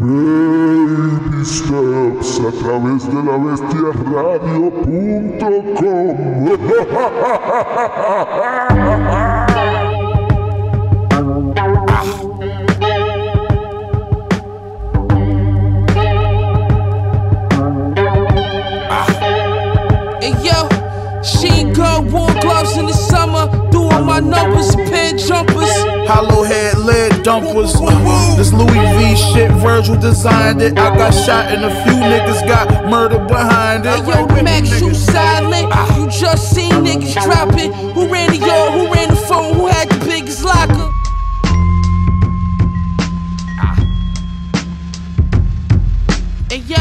Baby Steps a través de la Hey yo, she girl wore gloves in the summer, doing my numbers, pin jumpers. Hollow head lid dumpers. This Louis V shit, Virgil designed it. I got shot and a few niggas got murdered behind it. Hey yo, Max, you silent. Ah. You just seen niggas dropping. Who ran the yard? Who ran the phone? Who had the biggest locker? Hey yo.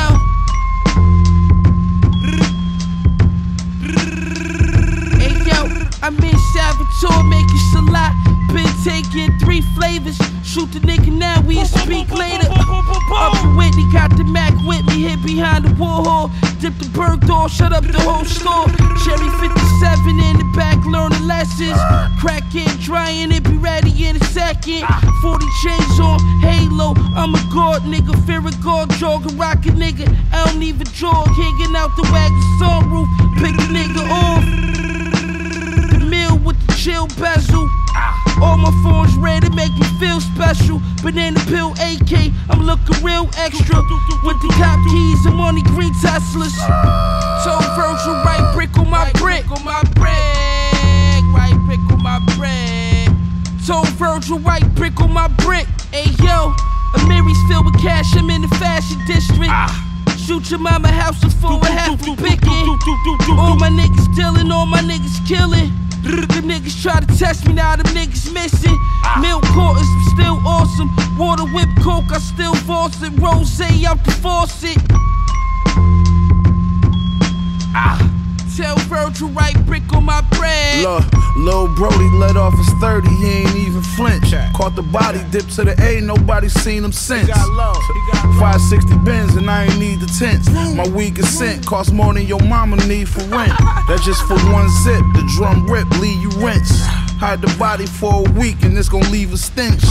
Hey yo, I'm in Salvatore making salad. Been taking three flavors. Shoot the nigga now, we speak later. Up to Whitney, got the Mac with me, hit behind the Warhol. Dip the bird shut up the whole store. Cherry 57 in the back, learning lessons. Cracking, drying it, be ready in a second. 40 chains on, halo. I'm a god nigga, fear a god, jogging, rockin' nigga. I don't even jog, hanging out the wagon sunroof. Pick a nigga off. The meal with the chill bezel. All my phones red, it make me feel special. Banana pill AK, I'm looking real extra. With the top keys, I'm on the green Teslas. So Virgil, right brick on my brick. on my brick. Right brick on my brick. So Virgil, right brick on my brick. Hey yo, Amiri's filled with cash, I'm in the fashion district. Ah. Shoot your mama house is full of half a picking. All my niggas dealing, all my niggas killing. Them niggas try to test me, now them niggas missing. Milk quarters, still awesome. Water whip coke, I still force it. Rose out the faucet. Ah. Tell Virgil right brick on my bread. Look, Lil Brody let off his 30, he ain't even flinch. Caught the body, dip to the A, nobody seen him since. 560 bins and I ain't need the tents. My weed is sent, cost more than your mama need for rent. That's just for one zip, the drum rip, leave you rinse. Hide the body for a week and it's gon' leave a stench.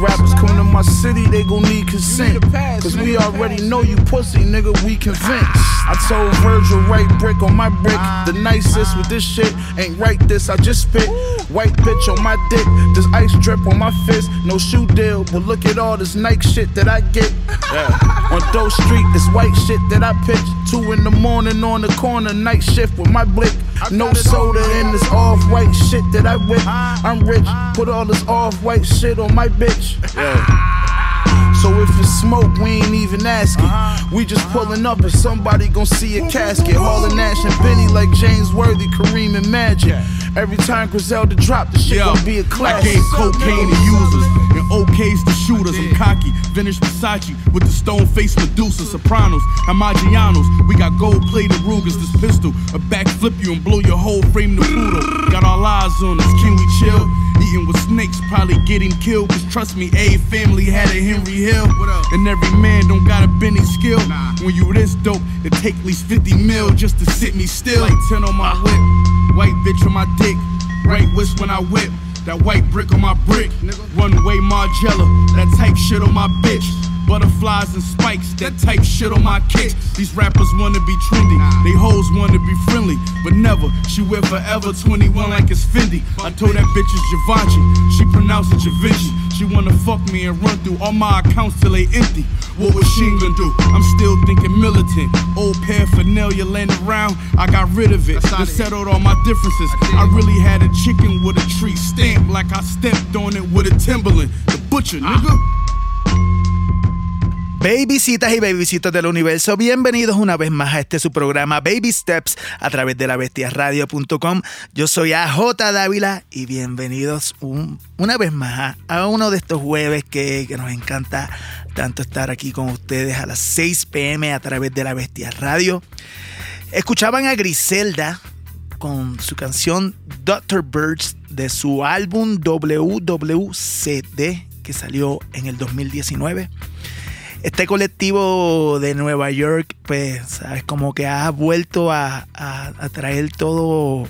Rappers come to my city, they gon' need consent. Cause we already know you pussy, nigga, we convinced. I told Virgil, right brick on my brick. The nicest with this shit ain't right this, I just spit. White bitch on my dick, this ice drip on my fist. No shoe deal, but look at all this Nike shit that I get. Yeah. On Doe Street, this white shit that I pitch. Two in the morning on the corner, night shift with my blick. No soda in this off white shit that I whip. I'm rich, put all this off white shit on my bitch. Yeah. So if it's smoke, we ain't even asking. Uh-huh. We just uh-huh. pulling up and somebody gon' see a casket. Hauling Nash and Benny like James Worthy, Kareem and Magic. Every time Griselda drop, the shit Yo, gon' be a I classic. gave cocaine to users OKs to shooters. I'm cocky, vintage Versace with the stone face Medusa. Sopranos, Amagianos. We got gold plated Rugers. This pistol, a backflip you and blow your whole frame to poodle. Got all eyes on us, can we chill? Eating with snakes, probably getting killed. Cause trust me, a family had a Henry Hill. And every man don't got a Benny skill. When you this dope, it take at least 50 mil just to sit me still. Like 10 on my uh. whip, white bitch on my dick, right wrist when I whip. That white brick on my brick, one way Margella, that type shit on my bitch. Butterflies and spikes, that type shit on my kicks. These rappers wanna be trendy, they hoes wanna be friendly, but never. She wear forever 21 like it's Fendi. I told that bitch it's Givenchy, she pronounced it Givenchy. She wanna fuck me and run through all my accounts till they empty. What was she gonna do? I'm still thinking militant. Old paraphernalia laying around, I got rid of it. Then settled all my differences. I really had a chicken with a tree stamp like I stepped on it with a Timberland. The butcher, nigga. Babycitas y babycitos del universo, bienvenidos una vez más a este su programa Baby Steps a través de la bestiarradio.com. Yo soy AJ Dávila y bienvenidos un- una vez más a, a uno de estos jueves que, que nos encanta tanto estar aquí con ustedes a las 6 pm a través de la Bestia Radio. Escuchaban a Griselda con su canción Dr. Birds de su álbum WWCD que salió en el 2019. Este colectivo de Nueva York, pues, sabes, como que ha vuelto a, a- traer todo,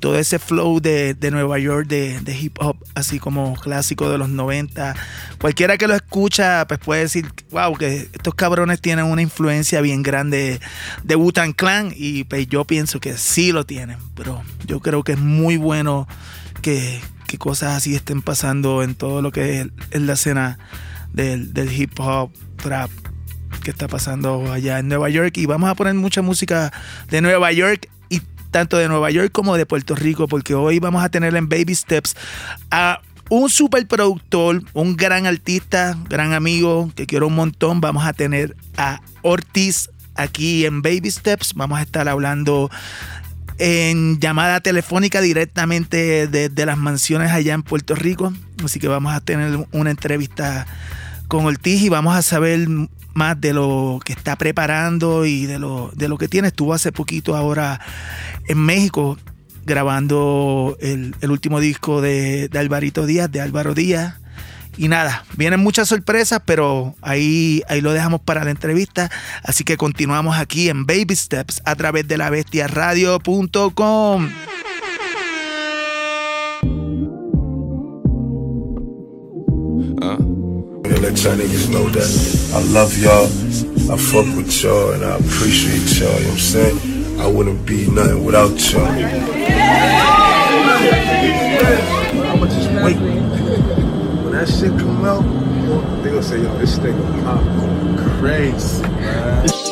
todo ese flow de, Nueva York, de, hip hop, así como clásico de los 90. Cualquiera que lo escucha, pues puede decir, wow, que estos cabrones tienen una influencia bien grande de Wu-Tang Clan. Y pues yo pienso que sí lo tienen. Pero yo creo que es muy bueno que, cosas así estén pasando en todo lo que es, la escena del, del hip hop, trap que está pasando allá en Nueva York y vamos a poner mucha música de Nueva York y tanto de Nueva York como de Puerto Rico porque hoy vamos a tener en Baby Steps a un super productor, un gran artista, gran amigo que quiero un montón. Vamos a tener a Ortiz aquí en Baby Steps. Vamos a estar hablando en llamada telefónica directamente desde las mansiones allá en Puerto Rico. Así que vamos a tener una entrevista con Ortiz y vamos a saber más de lo que está preparando y de lo, de lo que tiene. Estuvo hace poquito ahora en México grabando el, último disco de, de, Alvarito Díaz, de Álvaro Díaz. Y nada, vienen muchas sorpresas, pero ahí, ahí lo dejamos para la entrevista. Así que continuamos aquí en Baby Steps a través de la bestiaradio.com. let y'all niggas know that I love y'all, I fuck with y'all, and I appreciate y'all, you know what I'm saying? I wouldn't be nothing without y'all. I'ma just wait. When that shit come out, they gonna say, yo, this thing pop crazy, man.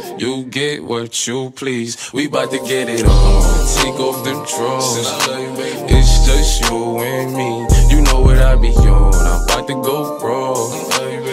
You get what you please. We bout to get it on. Take off them drawers. It's just you and me. You know what I be on. I'm about to go raw.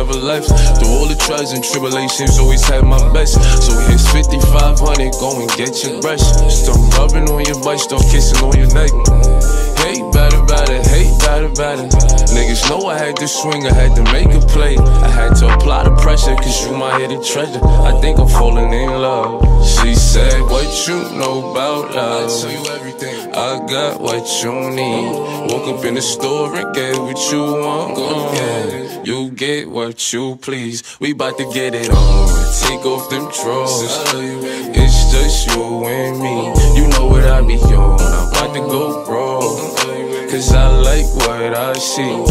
Never left. Through all the trials and tribulations, always had my best. So here's 5500 it, go and get your brush. Start rubbing on your butt, start kissing on your neck. Hate better, better, hate better, better. Niggas know I had to swing, I had to make a play. I had to apply the pressure, cause you my hidden treasure. I think I'm falling in love. She said, What you know about love? I tell you everything. I got what you need. Woke up in the store and get what you want. Yeah. You get what you please. We bout to get it on. Take off them drawers. It's just you and me. You know what I be on. I'm about to go wrong. Cause I like what I see. No,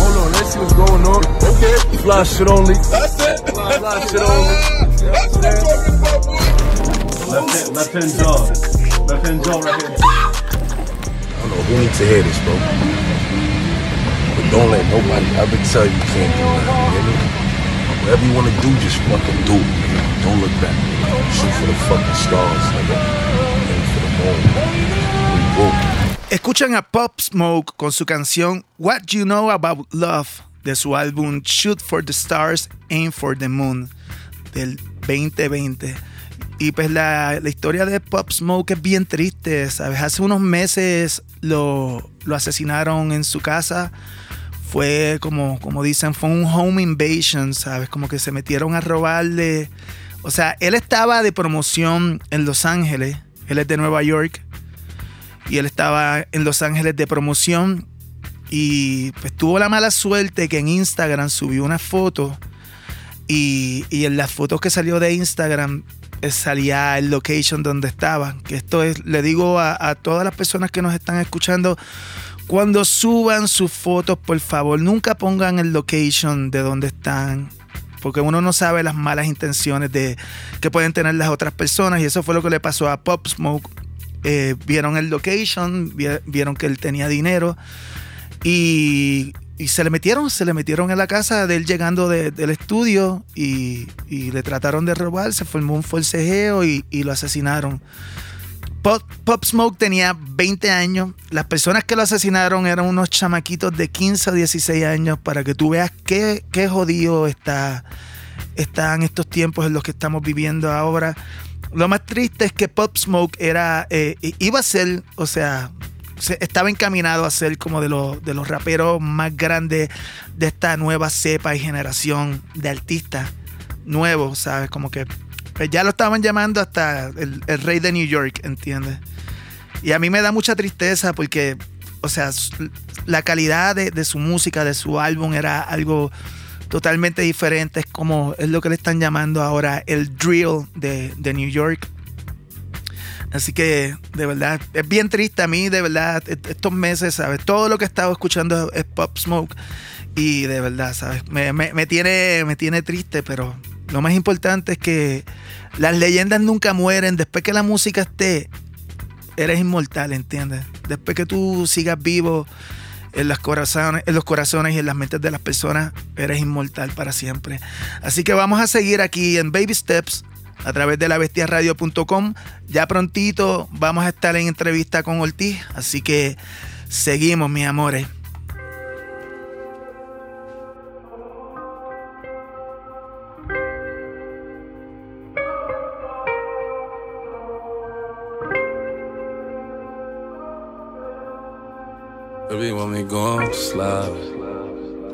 hold on, let's see what's going on. Okay. Fly shit only. That's it. Fly, fly shit only. That's what I'm talking about, boy. Left hand, left hand jaw. Left hand jaw right here. I don't know who needs to hear this, bro. Don't let nobody ever tell you can't do nothing. Whatever you wanna do, just fucking do it. Don't look back. Shoot for the fucking stars, nigga. Aim for the moon. We go. Escuchan a Pop Smoke con su canción What You Know About Love de su álbum Shoot for the Stars, Aim for the Moon del 2020. Y pues la, la, historia de Pop Smoke es bien triste, ¿sabes? Hace unos meses lo, lo asesinaron en su casa fue como, como dicen, fue un home invasion, ¿sabes? Como que se metieron a robarle. O sea, él estaba de promoción en Los Ángeles, él es de Nueva York, y él estaba en Los Ángeles de promoción y pues tuvo la mala suerte que en Instagram subió una foto y, y en las fotos que salió de Instagram eh, salía el location donde estaba. Que esto es, le digo a, a todas las personas que nos están escuchando, cuando suban sus fotos, por favor, nunca pongan el location de donde están. Porque uno no sabe las malas intenciones que pueden tener las otras personas. Y eso fue lo que le pasó a Pop Smoke. eh, vieron el location, vieron que él tenía dinero y, se le metieron, se le metieron en la casa de él llegando del estudio y, le trataron de robar, se formó un forcejeo y, lo asesinaron. Pop, Smoke tenía 20 años. Las personas que lo asesinaron eran unos chamaquitos de 15 a 16 años para que tú veas qué, qué jodido está, están estos tiempos en los que estamos viviendo ahora. Lo más triste es que Pop Smoke era, eh, iba a ser, o sea, estaba encaminado a ser como de los, de los raperos más grandes de esta nueva cepa y generación de artistas nuevos, ¿sabes? Como que pues ya lo estaban llamando hasta el, rey de New York, ¿entiendes? Y a mí me da mucha tristeza porque, o sea, la calidad de, su música, de su álbum era algo totalmente diferente. Es como, es lo que le están llamando ahora el drill de, New York. Así que de verdad, es bien triste a mí, de verdad, estos meses, ¿sabes? Todo lo que he estado escuchando es Pop Smoke. Y de verdad, ¿sabes? Me, tiene, me tiene triste, pero lo más importante es que las leyendas nunca mueren. Después que la música esté, eres inmortal, ¿entiendes? Después que tú sigas vivo en, las corazones, en los corazones y en las mentes de las personas, eres inmortal para siempre. Así que vamos a seguir aquí en Baby Steps a través de la bestiaradio.com. Ya prontito vamos a estar en entrevista con Ortiz, así que seguimos, mis amores. Baby, want me going slide.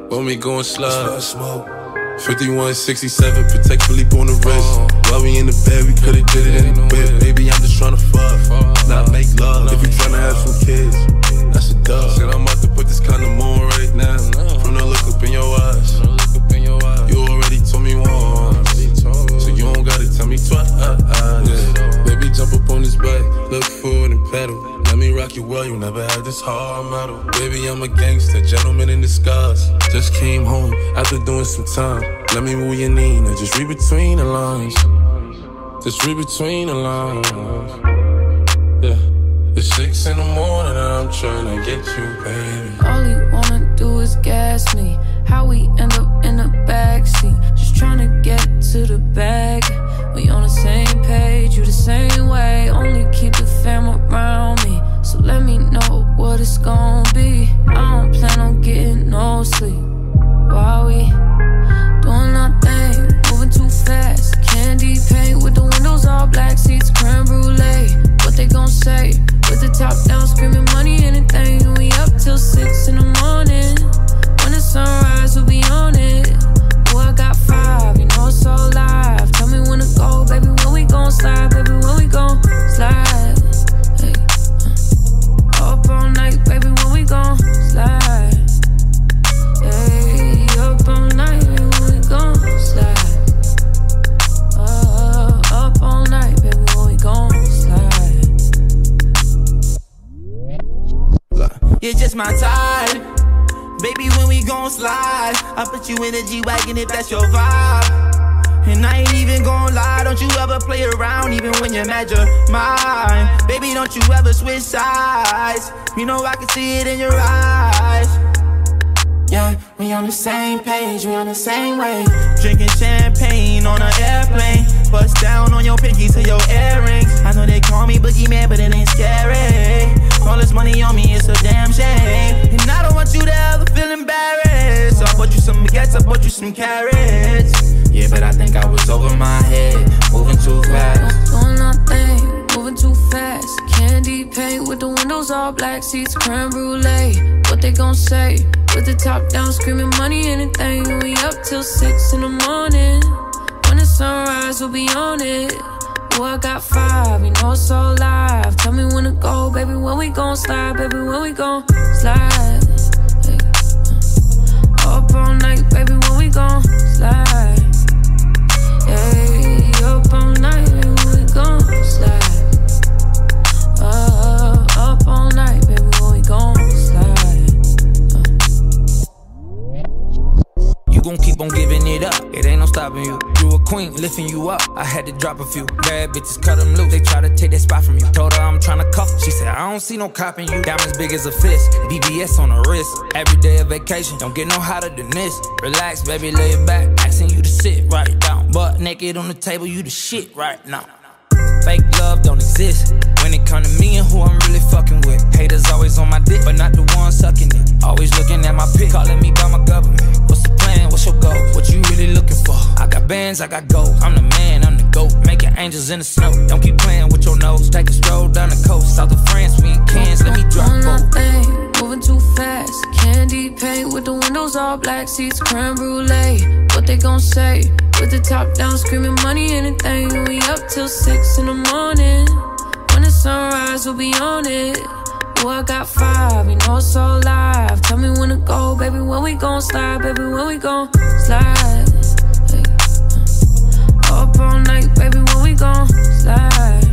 Want me going slide. 5167, protect Philippe on the wrist. Uh-huh. While we in the bed, we could've did it in the whip. Baby, I'm just tryna fuck, uh-huh. not make love. If you tryna have some kids, that's a dub. Said I'm about to put this condom on right now. From the look up in your eyes, you already told me once, so you don't gotta tell me twice. Baby, jump up on this bike, look forward and pedal. Me rock you well, you never had this hard metal. Baby, I'm a gangster, gentleman in disguise. Just came home after doing some time. Let me move your knee, now just read between the lines. Just read between the lines. Yeah. It's six in the morning and I'm trying to get you, baby. All you wanna do is gas me. How we end up in the backseat. Just trying to get to the bag. Baby, when we gon' slide, I put you in a G-Wagon if that's your vibe. And I ain't even gon' lie, don't you ever play around, even when you're mad your mind. Baby, don't you ever switch sides. You know I can see it in your eyes. Yeah, we on the same page, we on the same way. Drinking champagne on an airplane. Bust down on your pinky to your earrings. I know they call me boogeyman, but it ain't scary. All this money on me, it's a damn shame. And I don't want you to ever feel embarrassed. So I bought you some baguettes, I bought you some carrots. Yeah, but I think I was over my head, moving too fast. Doing nothing, moving too fast. Candy paint with the windows all black, seats creme brulee. What they gon' say? With the top down, screaming money, anything. We up till six in the morning. When the sunrise, we'll be on it. Oh, I got five, you know it's all live. Tell me when to go, baby. When we gon' slide, baby. When we gon' slide. Uh. Up all night, baby. When we gon' slide. Hey, up all night, baby. When we gon' slide. Uh, up all night, baby. When we gon' gon' keep on giving it up, it ain't no stopping you. You a queen, lifting you up. I had to drop a few bad bitches, cut them loose. They try to take that spot from you. Told her I'm trying to cuff. She said, I don't see no cop in you. Diamonds big as a fist, BBS on the wrist. Every day of vacation, don't get no hotter than this. Relax, baby, lay it back. Asking you to sit right down. Butt naked on the table, you the shit right now. Fake love don't exist. When it come to me and who I'm really fucking with. Haters always on my dick, but not the one sucking it. Always looking at my pic, calling me by my government. What's your goal? What you really looking for? I got bands, I got gold. I'm the man, I'm the goat. Making angels in the snow. Don't keep playing with your nose. Take a stroll down the coast. South of France, we in Cairns. Let me drop both. moving too fast. Candy paint with the windows all black, seats creme brulee. What they gon' say? With the top down, screaming money, anything. We up till six in the morning. When the sunrise, we'll be on it. I got five, you know it's all live. Tell me when to go, baby. When we gon' slide, baby. When we gon' slide. Uh, up all night, baby. When we gon' slide.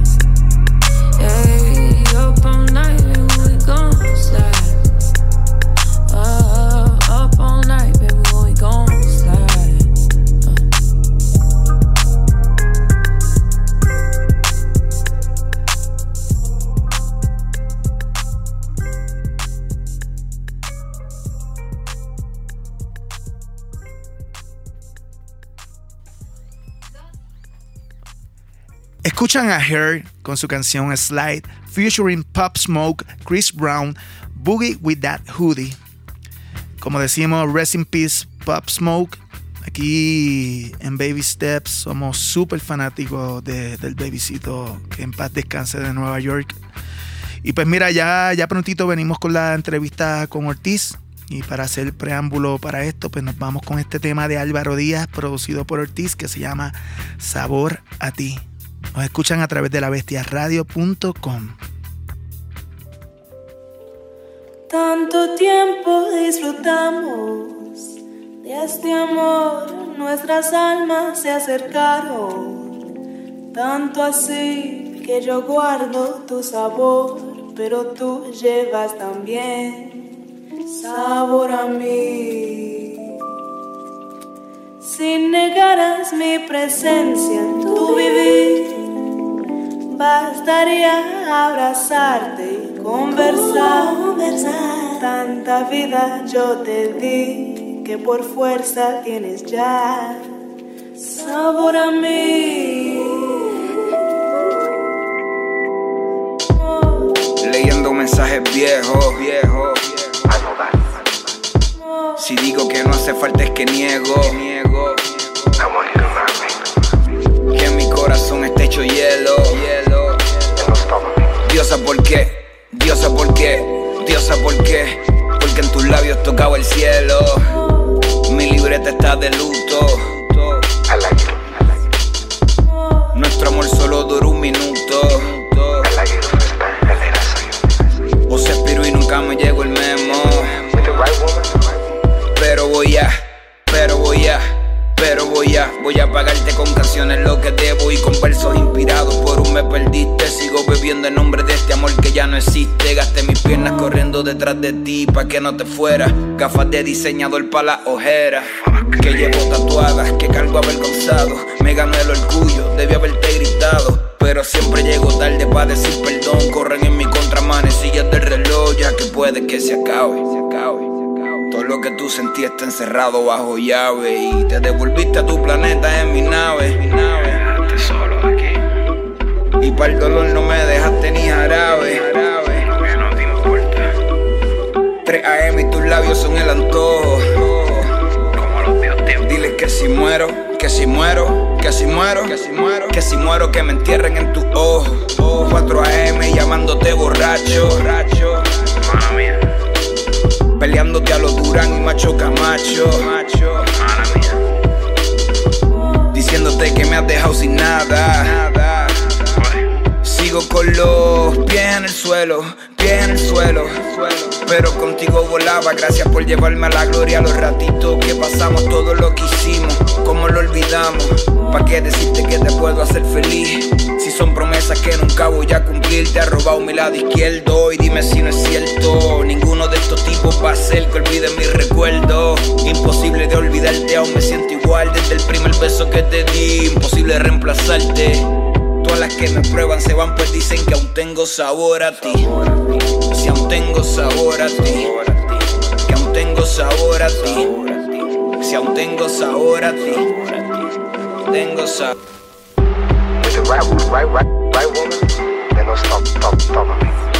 Escuchan a Her con su canción Slide, featuring Pop Smoke, Chris Brown, Boogie with That Hoodie. Como decimos, Rest in Peace, Pop Smoke. Aquí en Baby Steps somos súper fanáticos de- del babycito que en paz descanse de Nueva York. Y pues mira, ya, ya prontito venimos con la entrevista con Ortiz. Y para hacer preámbulo para esto, pues nos vamos con este tema de Álvaro Díaz, producido por Ortiz, que se llama Sabor a ti. Nos escuchan a través de la bestiaradio.com. Tanto tiempo disfrutamos de este amor, nuestras almas se acercaron. Tanto así que yo guardo tu sabor, pero tú llevas también sabor a mí. Si negaras mi presencia en tu vivir, bastaría abrazarte y conversar. Tanta vida yo te di que por fuerza tienes ya sabor a mí. Leyendo mensajes viejos, viejos. Si digo que no hace falta es que niego. Que mi corazón está hecho hielo. Diosa, ¿por qué? Diosa, ¿por qué? Diosa, ¿por qué? Porque en tus labios tocaba el cielo. Mi libreta está de luto. Nuestro amor solo duró un minuto. O se expiró y nunca me llegó voy a, pagarte con canciones lo que debo y con versos inspirados por un me perdiste. Sigo bebiendo en nombre de este amor que ya no existe. Gasté mis piernas corriendo detrás de ti pa' que no te fuera. Gafas de diseñador pa' la ojera. Que llevo tatuadas, que cargo avergonzado. Me ganó el orgullo, debí haberte gritado. Pero siempre llego tarde pa' decir perdón. Corren en mi contra manecillas del reloj, ya que puede que se acabe. Todo lo que tú sentías está encerrado bajo llave y te devolviste a tu planeta en mi nave. Mi nave. solo aquí. Y para el dolor no me dejaste ni jarabe. Porque no te importa. 3 AM y tus labios son el antojo. Como los dios Dile que si muero, que si muero, que si muero, que si muero, que si muero, que me entierren en tus ojos. 4 AM llamándote borracho. borracho. Peleándote a los Durán y Macho Camacho. Macho. Diciéndote que me has dejado sin nada. Sigo con los pies en el suelo, pies en el suelo. Pero contigo volaba, gracias por llevarme a la gloria los ratitos que pasamos, todo lo que hicimos, como lo olvidamos. ¿Pa' qué decirte que te puedo hacer feliz? Si son promesas que nunca voy a cumplir. Te ha robado mi lado izquierdo y dime si no es cierto. Ninguno de estos tipos va a ser que olvide mi recuerdo. Imposible de olvidarte, aún me siento igual desde el primer beso que te di. Imposible reemplazarte. Todas las que me prueban se van pues dicen que aún tengo sabor a ti. Si aún tengo sabor a ti. Que aún tengo sabor a ti. Si aún tengo sabor a ti. Tengo sabor. Right, right, right, right woman, don't stop, stop, stop.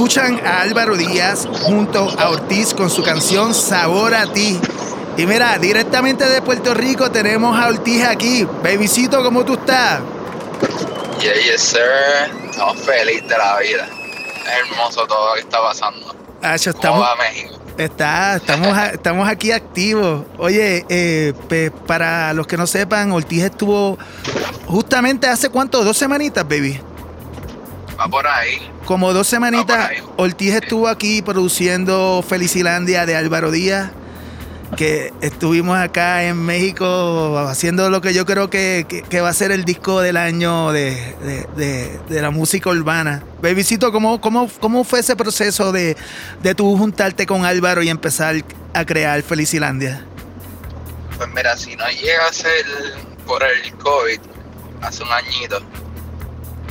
Escuchan a Álvaro Díaz junto a Ortiz con su canción Sabor a ti. Y mira, directamente de Puerto Rico tenemos a Ortiz aquí. Babycito, ¿cómo tú estás? Yeah, yes, sir. Estamos felices de la vida. Es hermoso todo lo que está pasando. Acho, ¿Cómo estamos, va México? está, estamos, estamos aquí activos. Oye, eh, pe- para los que no sepan, Ortiz estuvo justamente hace cuánto, dos semanitas, baby. Va por ahí. Como dos semanitas, Ortiz estuvo aquí produciendo Felicilandia de Álvaro Díaz, que estuvimos acá en México haciendo lo que yo creo que, que- que va a ser el disco del año de, de- de- de la música urbana. Babycito, ¿cómo, cómo, cómo fue ese proceso de, de tú juntarte con Álvaro y empezar a crear Felicilandia? Pues mira, si no llega a ser por el COVID, hace un añito,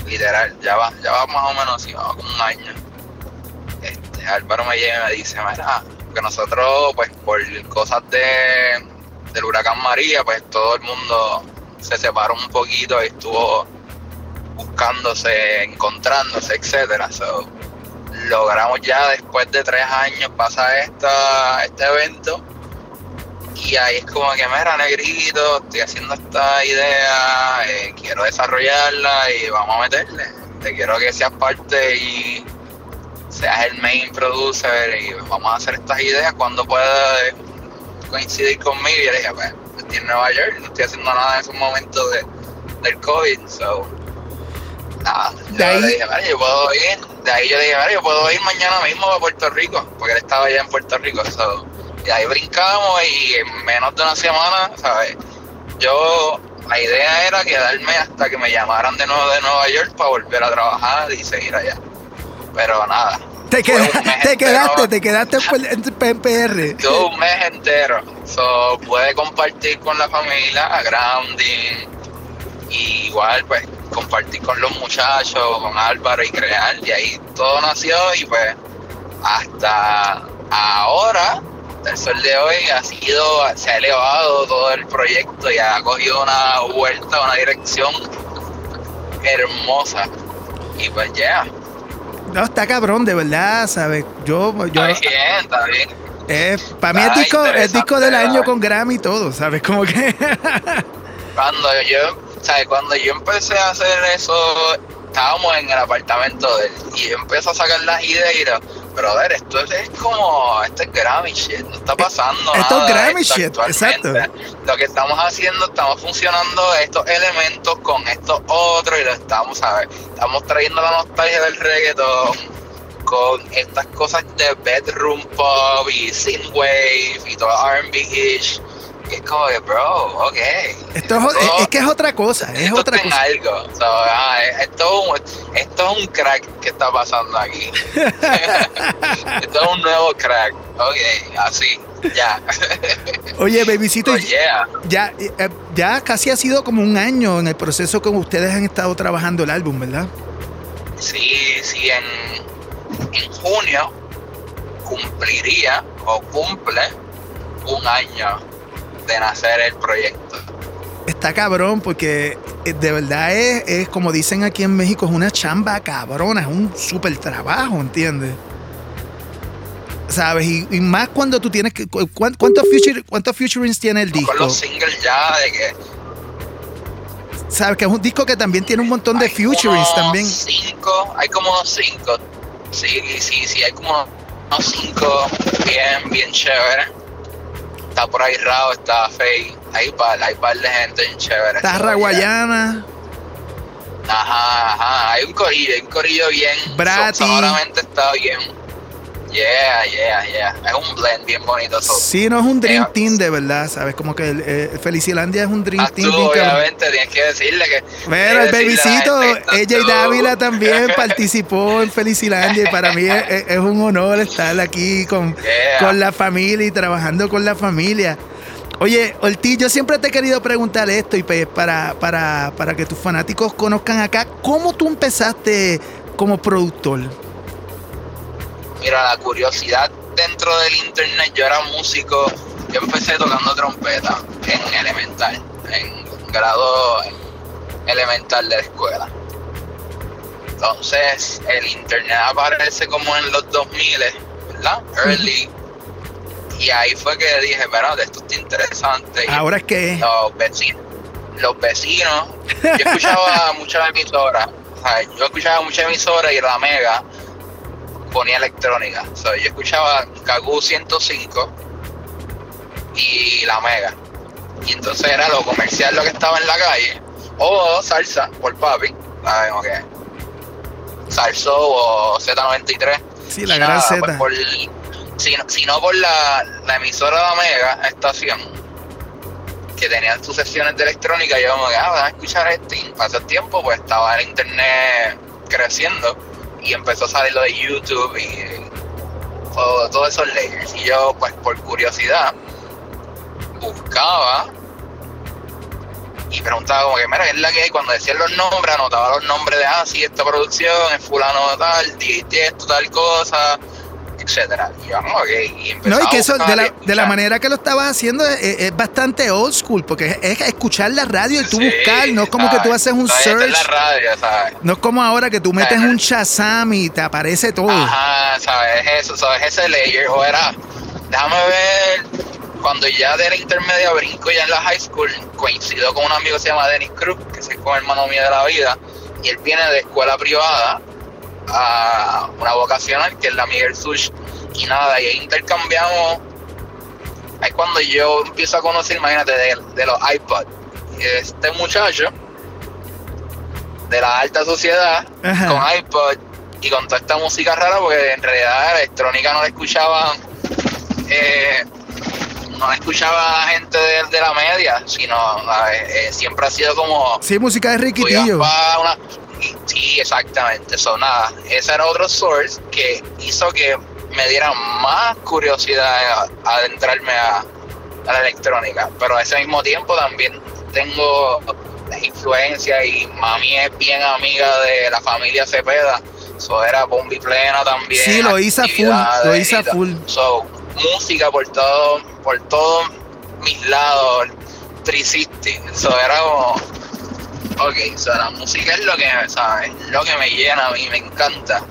literal, ya va, ya va más o menos, como un año. Este, Álvaro me llega y me dice, mira, que nosotros, pues por cosas de del huracán María, pues todo el mundo se separó un poquito y estuvo buscándose, encontrándose, etcétera. So, logramos ya después de tres años pasar esta, este evento y ahí es como que mira negrito estoy haciendo esta idea eh, quiero desarrollarla y vamos a meterle. Te quiero que seas parte y seas el main producer y vamos a hacer estas ideas. Cuando puedas coincidir conmigo y le dije pues estoy en Nueva York no estoy haciendo nada en esos momentos de, del COVID so nada yo De ahí- le dije "Mira, yo puedo ir de ahí yo le dije "Mira, yo puedo ir mañana mismo a Puerto Rico porque él estaba allá en Puerto Rico so, y ahí brincamos y en menos de una semana, ¿sabes? Yo, la idea era quedarme hasta que me llamaran de nuevo de Nueva York para volver a trabajar y seguir allá. Pero nada, Te, queda- te quedaste, te quedaste en P- en PR. tuve un mes entero. So, pude compartir con la familia, grounding, y igual pues compartir con los muchachos, con Álvaro y crear. Y ahí todo nació y pues hasta ahora, hasta el sol de hoy, ha sido, se ha elevado todo el proyecto y ha cogido una vuelta, una dirección hermosa. Y pues ya, No, está cabrón, de verdad, ¿sabes? Yo, yo, está bien, está bien. eh, para mí es disco, es disco del año con Grammy y todo, ¿sabes? Como que Cuando yo, ¿sabes? Cuando yo empecé a hacer eso, estábamos en el apartamento de él y yo empecé a sacar las ideas y brother, esto es, es como, esto es Grammy shit, no está pasando esto es nada de Grammy esto shit, exacto. Lo que estamos haciendo, estamos funcionando estos elementos con estos otros y lo estamos, ¿sabes? Estamos trayendo la nostalgia del reggaeton con estas cosas de bedroom pop y synthwave y todo R&B-ish. Es como que, bro, ok. esto es, es- es que es otra cosa, es Esto otra cosa. algo. So, ah, esto, es un- esto es un crack que está pasando aquí. esto es un nuevo crack. Ok, así, ya. Oye, babycito, Oh, yeah. ya, eh, ya casi ha sido como un año en el proceso que ustedes han estado trabajando el álbum, ¿verdad? Sí, sí, en, en junio cumpliría o cumple un año de nacer el proyecto. Está cabrón porque eh, de verdad es, es, como dicen aquí en México, es una chamba cabrona, es un súper trabajo, ¿entiendes? ¿Sabes? Y, y más cuando tú tienes que... cu- ¿cuán- ¿Cuántos, future, ¿Cuántos featurings tiene el disco? Con los singles ya de que ¿Sabes? Que es un disco que también tiene un montón de featurings unos también. cinco, hay como unos cinco. Sí, sí, sí, hay como unos cinco bien, bien chéveres. Está por ahí Rao, está Faye, hay par, hay par de gente chévere. Está Raguayana. Ajá, ajá. Hay un corillo, hay un corillo bien. Brati. so- Sonoramente está bien. Yeah, yeah, yeah. Es un blend bien bonito. So. Sí, no es un Dream Eh, Team de verdad, ¿sabes? Como que eh, Felicilandia es un Dream Ah, Team. tú, cabrón. obviamente, tienes que decirle que. Bueno, el que ella y Dávila también participó en Felicilandia y para mí es, es- es un honor estar aquí con, Yeah. con la familia y trabajando con la familia. Oye, Ortiz, yo siempre te he querido preguntar esto y pues, para, para, para que tus fanáticos conozcan acá, ¿cómo tú empezaste como productor? Mira, la curiosidad dentro del internet, yo era músico, yo empecé tocando trompeta en elemental, en grado elemental de la escuela. Entonces, el internet aparece como en los 2000, ¿verdad? Early. Y ahí fue que dije, espérate, esto está interesante. Y Ahora es que... los vecinos, los vecinos, yo escuchaba muchas emisoras, o sea, yo escuchaba muchas emisoras y la mega ponía electrónica. O sea, yo escuchaba Kagu 105 y la mega. Y entonces era lo comercial lo que estaba en la calle. O salsa por papi, ¿sabes? Como que Salso o Z93. Sí, la Y gran Z. pues, por- si, no- si no por la, la emisora de la Mega estación, que tenían sus sesiones de electrónica, yo como que, ah, a escuchar esto. Y pasó el tiempo, pues estaba el internet creciendo y empezó a salir lo de YouTube y todo- todos esos layers. Y yo, pues por curiosidad, buscaba y preguntaba como que, mira, ¿qué es la que? Cuando decían los nombres, anotaba los nombres de, ah, sí, esta producción, es fulano tal, DJ esto, tal cosa, etcétera. Y ok, y No, y que eso, de la, de la manera que lo estabas haciendo, es, es bastante old school, porque es, es escuchar la radio y tú buscar, no es como que tú haces un search, la radio, ¿sabes? no es como ahora que tú metes un Shazam y te aparece todo. Ajá, ¿sabes? Eso, ¿sabes? Ese layer, o era, déjame ver, cuando ya de la intermedia brinco ya en la high school, coincido con un amigo que se llama Dennis Cruz, que es como hermano mío de la vida, y él viene de escuela privada a una vocacional, que es la Miguel Sush, y nada, y ahí intercambiamos, ahí cuando yo empiezo a conocer, imagínate, de, de los iPods, este muchacho, de la alta sociedad, Ajá. con iPod y con toda esta música rara, porque en realidad la electrónica no la escuchaba, eh, no la escuchaba gente de, de la media, sino eh, eh, siempre ha sido como Sí, música de Riquitillo. una- sí, exactamente, eso nada, ese era otro source que hizo que me diera más curiosidad a, a adentrarme a, a la electrónica, pero a ese mismo tiempo también tengo las influencias y mami es bien amiga de la familia Cepeda, eso era Bombi Plena también. Sí, lo hice a full, lo hice full. So, música por todo, por todos mis lados, 360, eso era como Ok, so la música es lo que. Lo que me llena a mí, me encanta.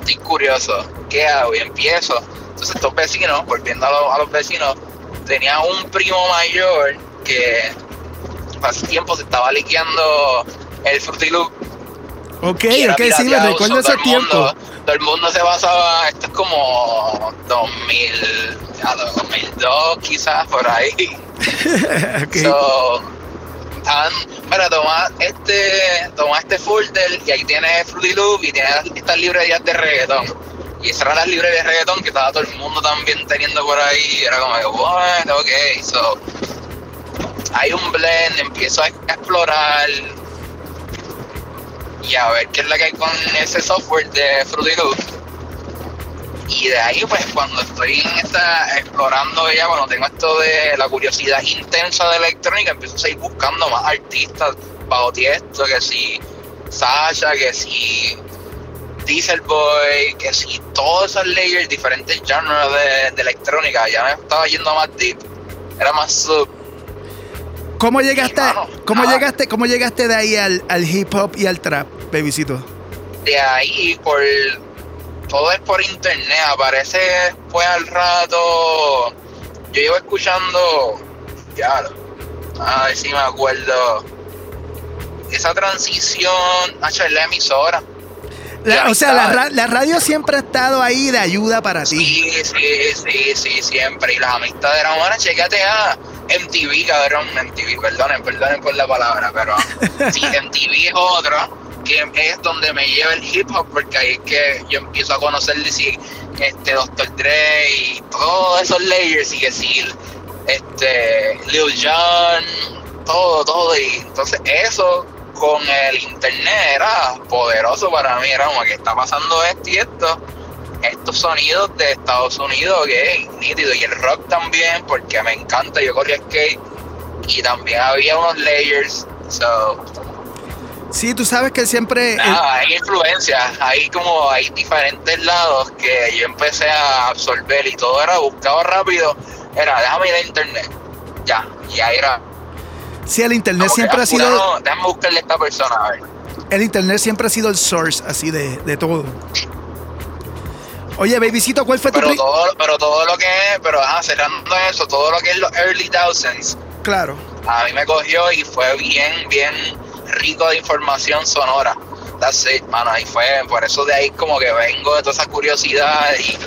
Estoy curioso. ¿Qué hago? Y empiezo. Entonces estos vecinos, volviendo a, los- a los vecinos, tenía un primo mayor que hace tiempo se estaba liqueando el Fruity Loop. Ok, ok, sí, me recuerdo ese todo el mundo- tiempo. Todo el mundo se basaba, esto es como 2000, ya, 2002 quizás, por ahí. Ok. So, estaban, mira, toma este, toma este folder y ahí tienes Fruity Loop y tienes estas librerías de reggaetón. Y esas eran las librerías de reggaetón que estaba todo el mundo también teniendo por ahí. Era como bueno, ok, so. Hay un blend, empiezo a explorar y a ver qué es la que hay con ese software de Fruity Loop. Y de ahí, pues, cuando estoy en esta, explorando ya, cuando tengo esto de la curiosidad intensa de electrónica, empiezo a seguir buscando más artistas bajo tiesto, que si Sasha, que si Diesel Boy, que si todos esos layers, diferentes genres de, de electrónica, ya me estaba yendo más deep, era más sub. ¿Cómo llegaste, mano, cómo nada. llegaste, cómo llegaste de ahí al, al hip hop y al trap, babycito? de ahí por todo es por internet aparece después al rato. Yo llevo escuchando ya a ver si me acuerdo esa transición hacia la emisora. La- La o sea, la, la radio siempre ha estado ahí de ayuda para ti. sí sí sí sí siempre. Y las amistades eran bueno checate a MTV cabrón. MTV perdonen perdonen por la palabra pero sí MTV es otro que es donde me lleva el hip hop, porque ahí es que yo empiezo a conocer si, este Dr. Dre y todos esos layers y que si este Lil Jon, todo, todo, y entonces eso con el internet era poderoso para mí, era como que está pasando esto y esto, estos sonidos de Estados Unidos, que es nítido, y el rock también, porque me encanta, yo corría skate, y también había unos layers, so, Sí, tú sabes que siempre... nada, hay influencias, hay como, hay diferentes lados que yo empecé a absorber y todo era, buscaba rápido, era, déjame ir a internet, ya, y ahí era, Sí, el internet como siempre ah, ha sido... fulano, déjame buscarle a esta persona, a ver. El internet siempre ha sido el source así de, de todo. Oye, babycito, ¿cuál fue tu pero pri- todo, pero todo lo que es, pero ajá, cerrando eso, todo lo que es los early thousands, Claro. a mí me cogió y fue bien, bien rico de información sonora. That's it, mano, y fue, por eso de ahí como que vengo de toda esa curiosidad y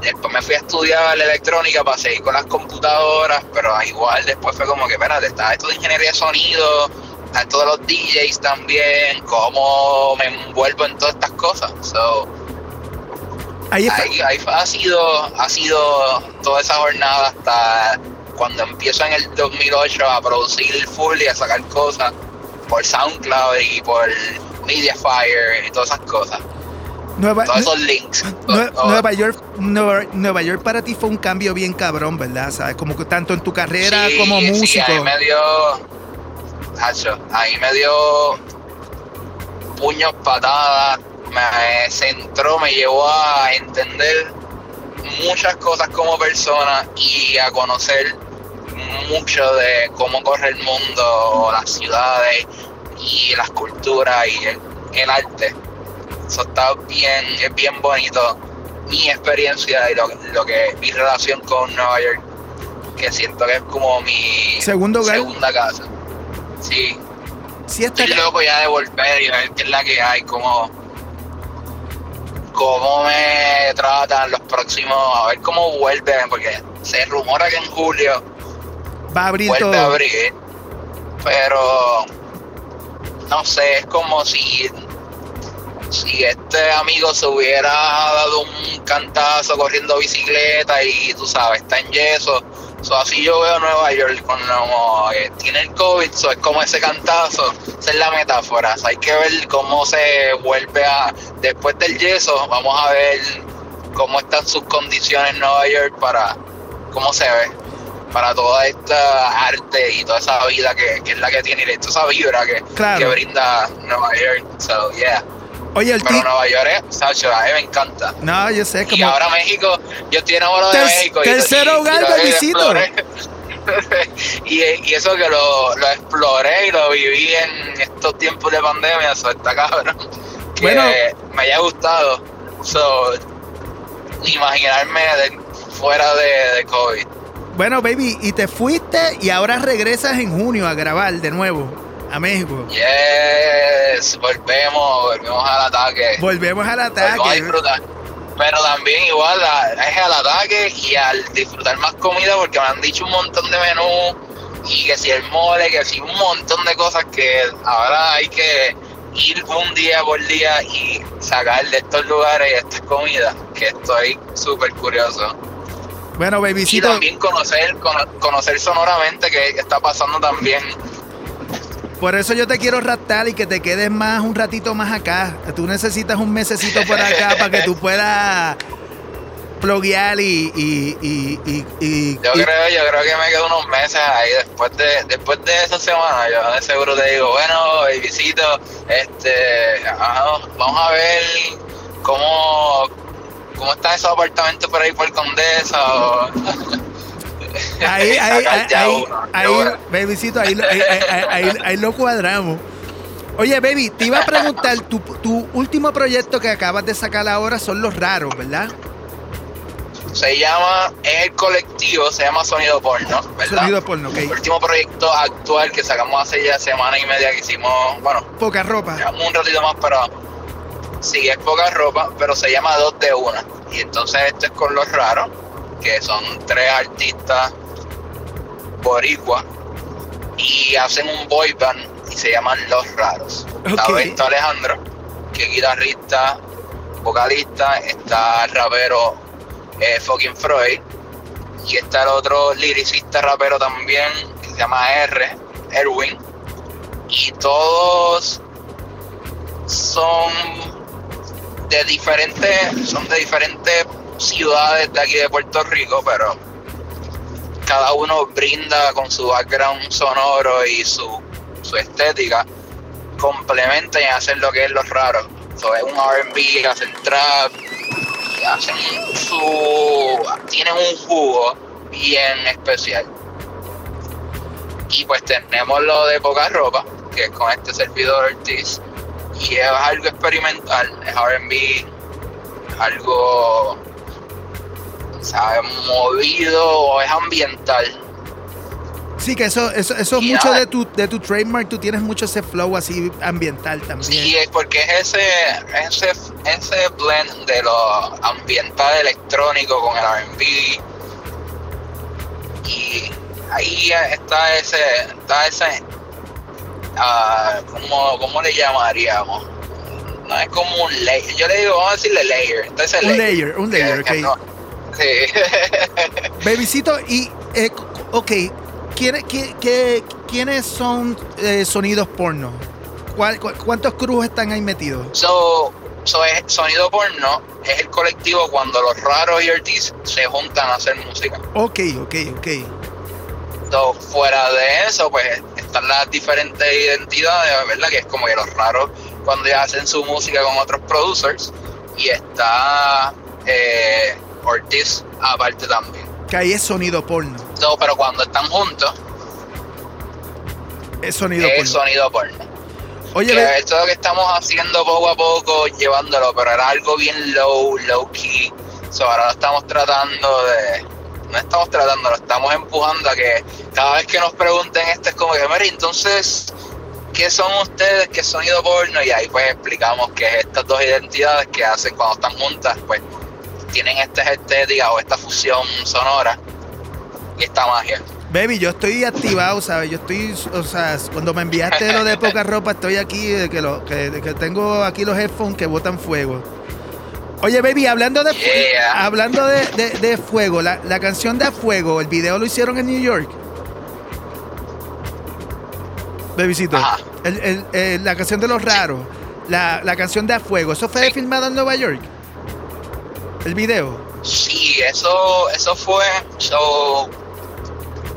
después me fui a estudiar la electrónica para seguir con las computadoras, pero igual después fue como que, espérate, está esto de ingeniería de sonido, está esto de los DJs también, cómo me envuelvo en todas estas cosas. So, Ahí ahí, ahí ha sido ha sido toda esa jornada hasta cuando empiezo en el 2008 a producir full y a sacar cosas por SoundCloud y por Mediafire y todas esas cosas Nueva, todos esos links. Nueva York, Nueva, Nueva York para ti fue un cambio bien cabrón, ¿verdad? ¿Sabes? Como que tanto en tu carrera Sí, como sí, músico. ahí me dio Hacho, ahí me dio puños patadas me centró me llevó a entender muchas cosas como persona y a conocer mucho de cómo corre el mundo las ciudades y las culturas y el, el arte eso está bien es bien bonito mi experiencia y lo, lo que mi relación con Nueva York que siento que es como mi Segundo segunda casa. Sí. Sí, está Estoy loco ya de volver y ver qué es la que hay, cómo, cómo me tratan los próximos, a ver cómo vuelven, porque se rumora que en julio Va a abrir vuelve todo. a abrir, pero no sé, es como si si este amigo se hubiera dado un cantazo corriendo bicicleta y tú sabes, está en yeso. So, así yo veo Nueva York como, eh, tiene el COVID, so, es como ese cantazo, esa es la metáfora. So, hay que ver cómo se vuelve a, después del yeso, vamos a ver cómo están sus condiciones en Nueva York para cómo se ve, para toda esta arte y toda esa vida que, que es la que tiene, y toda esa vibra que, Claro. que brinda Nueva York. So, yeah. Oye, el Pero Nueva York es, Sacho, a mí me encanta. No, yo sé Y como. ahora México, yo estoy enamorado de Ter- México. y- tercer y- y hogar, bebecito. exploré. y, y eso que lo, lo exploré y lo viví en estos tiempos de pandemia, eso está cabrón. Que Bueno. me haya gustado. So, imaginarme de- fuera de, de COVID. Bueno, baby, y te fuiste y ahora regresas en junio a grabar de nuevo a México. Yes, volvemos, volvemos al ataque. Volvemos al Volvemos a ataque. Pero también igual es al ataque y al disfrutar más comida porque me han dicho un montón de menús y que si el mole, que si un montón de cosas que ahora hay que ir un día por día y sacar de estos lugares estas comidas que estoy súper curioso. Bueno, Y babycito, también conocer, cono- conocer sonoramente qué qué está pasando también. por eso yo te quiero raptar y que te quedes más un ratito más acá. Tú necesitas un mesecito por acá para que tú puedas pluguear y, y, y, y, y- Yo y- creo, yo creo que me quedo unos meses ahí después de, después de esa semana, yo de seguro te digo, bueno, babycito, este, vamos a ver cómo, cómo están esos apartamentos por ahí por Condesa Ahí, ahí, ahí, ahí, babycito, ahí, ahí, lo cuadramos. Oye, baby, te iba a preguntar, tu, tu último proyecto que acabas de sacar ahora son los raros, ¿verdad? se llama, el colectivo, se llama Sonido Porno, ¿verdad? Sonido porno, ok. El último proyecto actual que sacamos hace ya semana y media que hicimos, bueno, Poca ropa. Un ratito más, pero sí, es poca ropa, pero se llama Dos de Una. Y entonces esto es con Los Raros, que son tres artistas boricua y hacen un boy band y se llaman Los Raros. Está. Beto Alejandro, que es guitarrista, vocalista, está el rapero eh, Fucking Freud, y está el otro liricista rapero también, que se llama R, Erwin, y todos son de diferentes, son de diferentes ciudades de aquí de Puerto Rico, pero cada uno brinda con su background sonoro y su, su estética, complementan y hacen lo que es los raros. So, es un RB, hacen trap, hacen su. tienen un jugo bien especial. Y pues tenemos lo de poca ropa, que es con este servidor Ortiz, y es algo experimental, es RB, algo ¿sabes? movido o es ambiental. Sí, que eso, eso, eso es Y mucho nada. de tu, de tu trademark. Tú tienes mucho ese flow así ambiental también. Sí, es porque es ese, ese, ese blend de lo ambiental electrónico con el RB. Y ahí está ese, está ese, ah, ¿cómo, ¿cómo le llamaríamos? No es como un layer, yo le digo, vamos a decirle layer. Ese Un layer, un layer, que ok. no- sí. Y, eh, ok, ¿quiénes, qué- qué- ¿quiénes son eh, sonidos porno? ¿Cuál- cu- ¿Cuántos crujos están ahí metidos? So, so es- Sonido Porno es el colectivo cuando los raros y Ortiz se juntan a hacer música. Ok, ok, ok. So, fuera de eso, pues están las diferentes identidades, ¿verdad? Que es como que los raros cuando ya hacen su música con otros producers. Y está eh, Ortiz aparte también. Que ahí es sonido porno. So, pero cuando están juntos, Es sonido es porno. sonido porno. Oye, que esto es lo que estamos haciendo poco a poco, llevándolo, pero era algo bien low, low key. So, ahora lo estamos tratando de. No estamos tratando, lo estamos empujando a que cada vez que nos pregunten esto es como que, Mary, entonces, ¿qué son ustedes? ¿Qué sonido porno? Y ahí pues explicamos que estas dos identidades que hacen cuando están juntas, pues tienen esta estética o esta fusión sonora y esta magia. baby, yo estoy activado, ¿sabes? Yo estoy, o sea, cuando me enviaste lo de poca ropa, estoy aquí, que, lo, que, de que tengo aquí los headphones que botan fuego. Oye, baby, hablando de, Yeah. hablando de, de- de fuego, la, la canción de A Fuego, el video lo hicieron en New York. Babycito, el- el- el- la canción de los raros, la, la canción de A Fuego, ¿eso fue Sí. filmado en Nueva York? El video. Sí, eso, eso fue, so,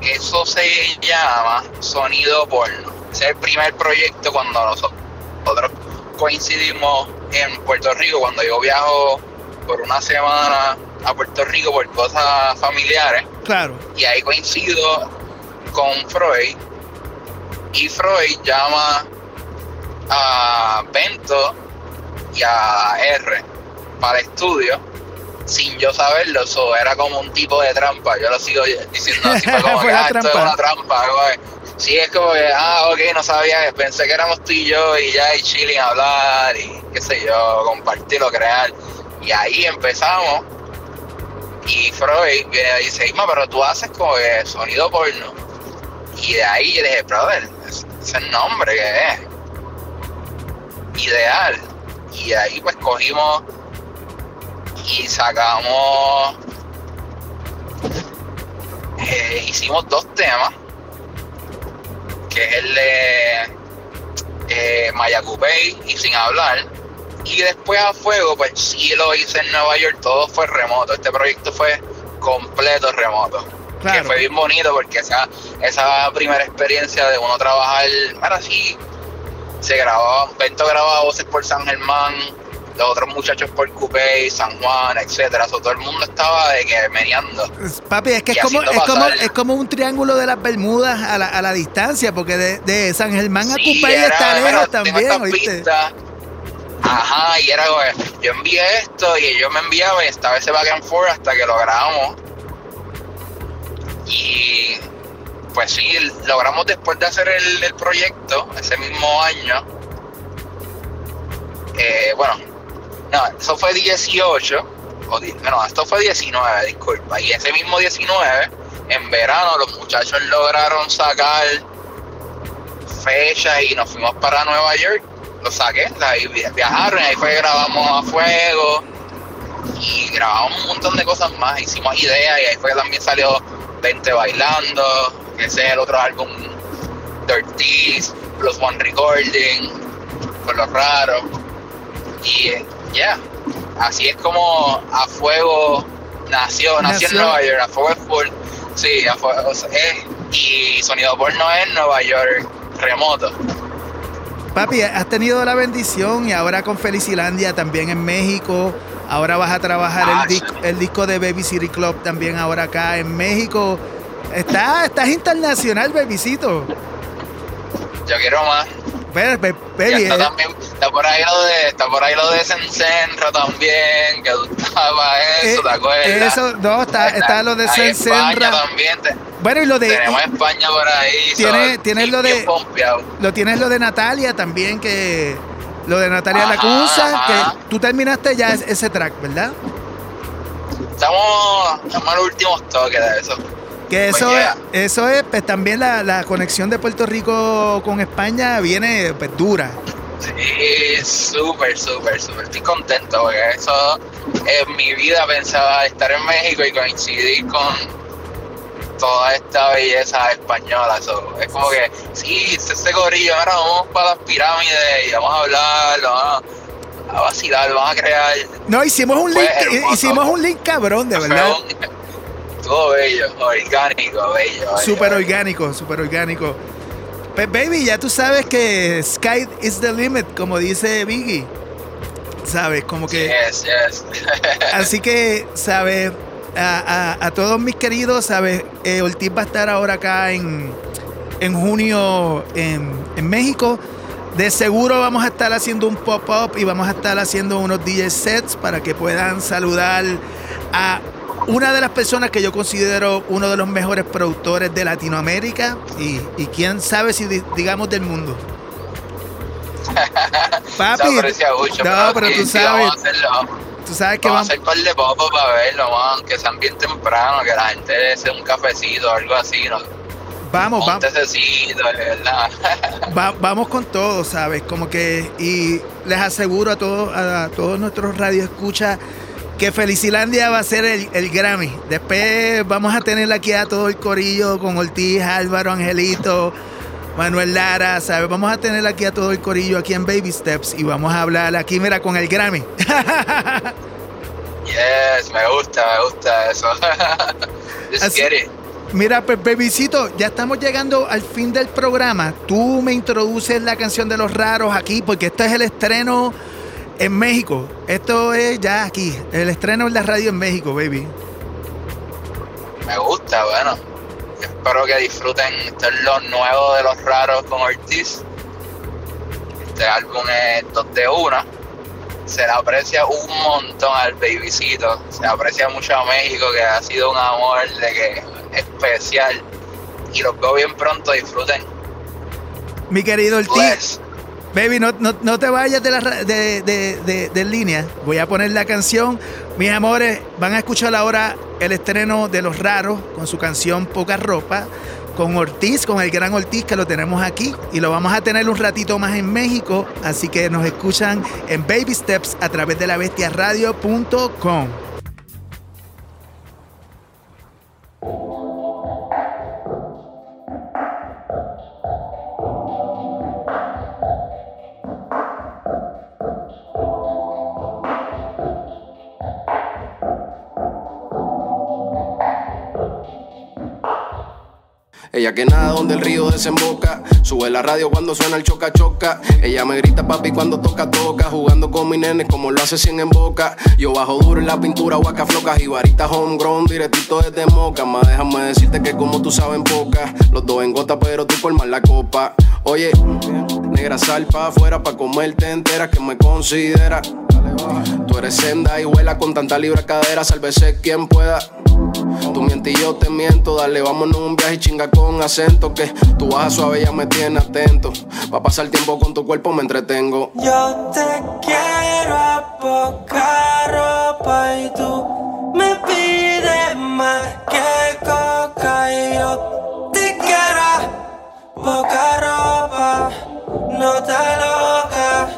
eso se llama sonido porno. Ese es el primer proyecto cuando nosotros coincidimos en Puerto Rico, cuando yo viajo por una semana a Puerto Rico por cosas familiares, Claro. y ahí coincido con Freud, y Freud llama a Bento y a R para estudio sin yo saberlo, eso era como un tipo de trampa. Yo lo sigo diciendo así, fue como que, ah, esto es una trampa. como que- sí, es como que, ah, ok, no sabía, pensé que éramos tú y yo y ya, y chilling, hablar y qué sé yo, compartirlo, crear. Y ahí empezamos. Y Freud viene y dice, Isma, pero tú haces como que sonido porno. Y de ahí yo dije, brother, ese es el nombre que es. Ideal. Y de ahí pues cogimos y sacamos eh, hicimos dos temas que es el de eh, Mayacupey y sin hablar y después a fuego pues sí lo hice en Nueva York todo fue remoto este proyecto fue completo remoto que Claro. fue bien bonito porque esa esa primera experiencia de uno trabajar ahora sí se grababa Bento grababa voces por San Germán los otros muchachos por Cupey, San Juan, etcétera. So, todo el mundo estaba de que meneando. Es- Papi, es que es como, es, como, es como un triángulo de las Bermudas a la, a la distancia, porque de, de San Germán a Cupey era, está lejos también, ¿oíste? pistas. Ajá, y era yo envié esto y ellos me enviaban y estaba ese back and forth hasta que lo grabamos. Y pues sí, logramos después de hacer el, el proyecto, ese mismo año, eh, bueno, no, eso fue 18, o no, esto fue 19, disculpa, y ese mismo 19, en verano, los muchachos lograron sacar fecha y nos fuimos para Nueva York. Lo saqué, ahí viajaron y ahí fue que grabamos a fuego y grabamos un montón de cosas más, hicimos ideas y ahí fue que también salió 20 Bailando, que ese es el otro álbum Dirties, Plus One Recording, por lo raro. Y ya, así es como A Fuego nació, nació, en Nueva York, A Fuego es full, sí, A Fuego es, y Sonido Porno es Nueva York, remoto. Papi, has tenido la bendición y ahora con Felicilandia también en México. Ahora vas a trabajar el, Ah, disco, el disco de Baby City Club también ahora acá en México. Estás, estás internacional, bebicito. Yo quiero más. Baby, está, también, está por ahí lo de, está por ahí lo de también, que tú estabas eso, Eh, ¿te acuerdas? eso, no, está, está lo de. España también, te- Bueno, y lo de. tenemos España por ahí. So, tienes sí, lo de- pompeado. Lo tienes lo de Natalia también, que. Lo de Natalia Ajá, Lacunza, ajá. que tú terminaste ya es- ese track, ¿verdad? Estamos, estamos en los últimos toques de eso. Que Pues eso, yeah. eso es, pues también la, la conexión de Puerto Rico con España viene pues, dura. Sí, súper, súper, súper. Estoy contento porque eso en mi vida pensaba estar en México y coincidir con toda esta belleza española. So, es como que, sí, este gorillo, ahora vamos para las pirámides y vamos a hablar, vamos a, a vacilar, vamos a crear. No, hicimos un Fue link, hermoso. hicimos un link cabrón, de Fue verdad. un- Todo bello, orgánico, bello. Súper orgánico, súper orgánico. Pues baby, ya tú sabes que sky is the limit, como dice Biggie. ¿Sabes? Como que... Yes, yes. Así que, ¿sabes? A, a- a todos mis queridos, ¿sabes? Eh, Ortiz va a estar ahora acá en, en junio en, en México. De seguro vamos a estar haciendo un pop-up y vamos a estar haciendo unos DJ sets para que puedan saludar a una de las personas que yo considero uno de los mejores productores de Latinoamérica y, y quién sabe si di- digamos del mundo. Papi, Se mucho. no, pero tú sabes, a tú sabes que vamos vamos, a hacer par de popos para verlo, man, aunque sean bien temprano, que la gente dé un cafecito o algo así, ¿no? vamos, vamos. tececito, de verdad. Va- vamos con todo, ¿sabes? Como que, y les aseguro a todos, a, todos nuestros radioescuchas que Felicilandia va a ser el, el Grammy. Después vamos a tener aquí a todo el corillo con Ortiz, Álvaro, Angelito, Manuel Lara, ¿sabes? Vamos a tener aquí a todo el corillo aquí en Baby Steps y vamos a hablar aquí, mira, con el Grammy. yes, me gusta, me gusta eso. Just Así- get it. Mira, pues, babycito, ya estamos llegando al fin del programa. Tú me introduces la canción de los raros aquí, porque este es el estreno en México. Esto es ya aquí, el estreno en la radio en México, baby. Me gusta, bueno. Espero que disfruten. Esto es lo nuevo de los raros con Ortiz. Este álbum es 2 de 1. Se le aprecia un montón al babycito. Se le aprecia mucho a México, que ha sido un amor de que especial. Y los veo bien pronto. Disfruten. Mi querido Ortiz, Bless. Baby, no, no- no te vayas de, la, de- de- de línea. Voy a poner la canción. Mis amores, van a escuchar ahora el estreno de Los Raros con su canción Poca Ropa. Con Ortiz, con el gran Ortiz que lo tenemos aquí y lo vamos a tener un ratito más en México. Así que nos escuchan en Baby Steps a través de la bestiaradio.com. Ella que nada donde el río desemboca. Sube la radio cuando suena el choca choca. Ella me grita papi cuando toca toca. Jugando con mi nene como lo hace sin en boca. Yo bajo duro en la pintura, huaca flocas y varita homegrown, directito desde moca. Más déjame decirte que como tú sabes poca. Los dos en gota, pero tú por la copa. Oye, negra sal pa' afuera pa' comerte entera que me considera. Tú eres senda y vuela con tanta libra cadera, sálvese quien pueda. Tú mientes y yo te miento. Dale, vámonos un viaje y chinga con acento. Que tú vas suave, ya me tienes atento. Va a pasar tiempo con tu cuerpo, me entretengo. Yo te quiero a poca ropa y tú me pides más que coca. Y yo te quiero a poca ropa, no te loca.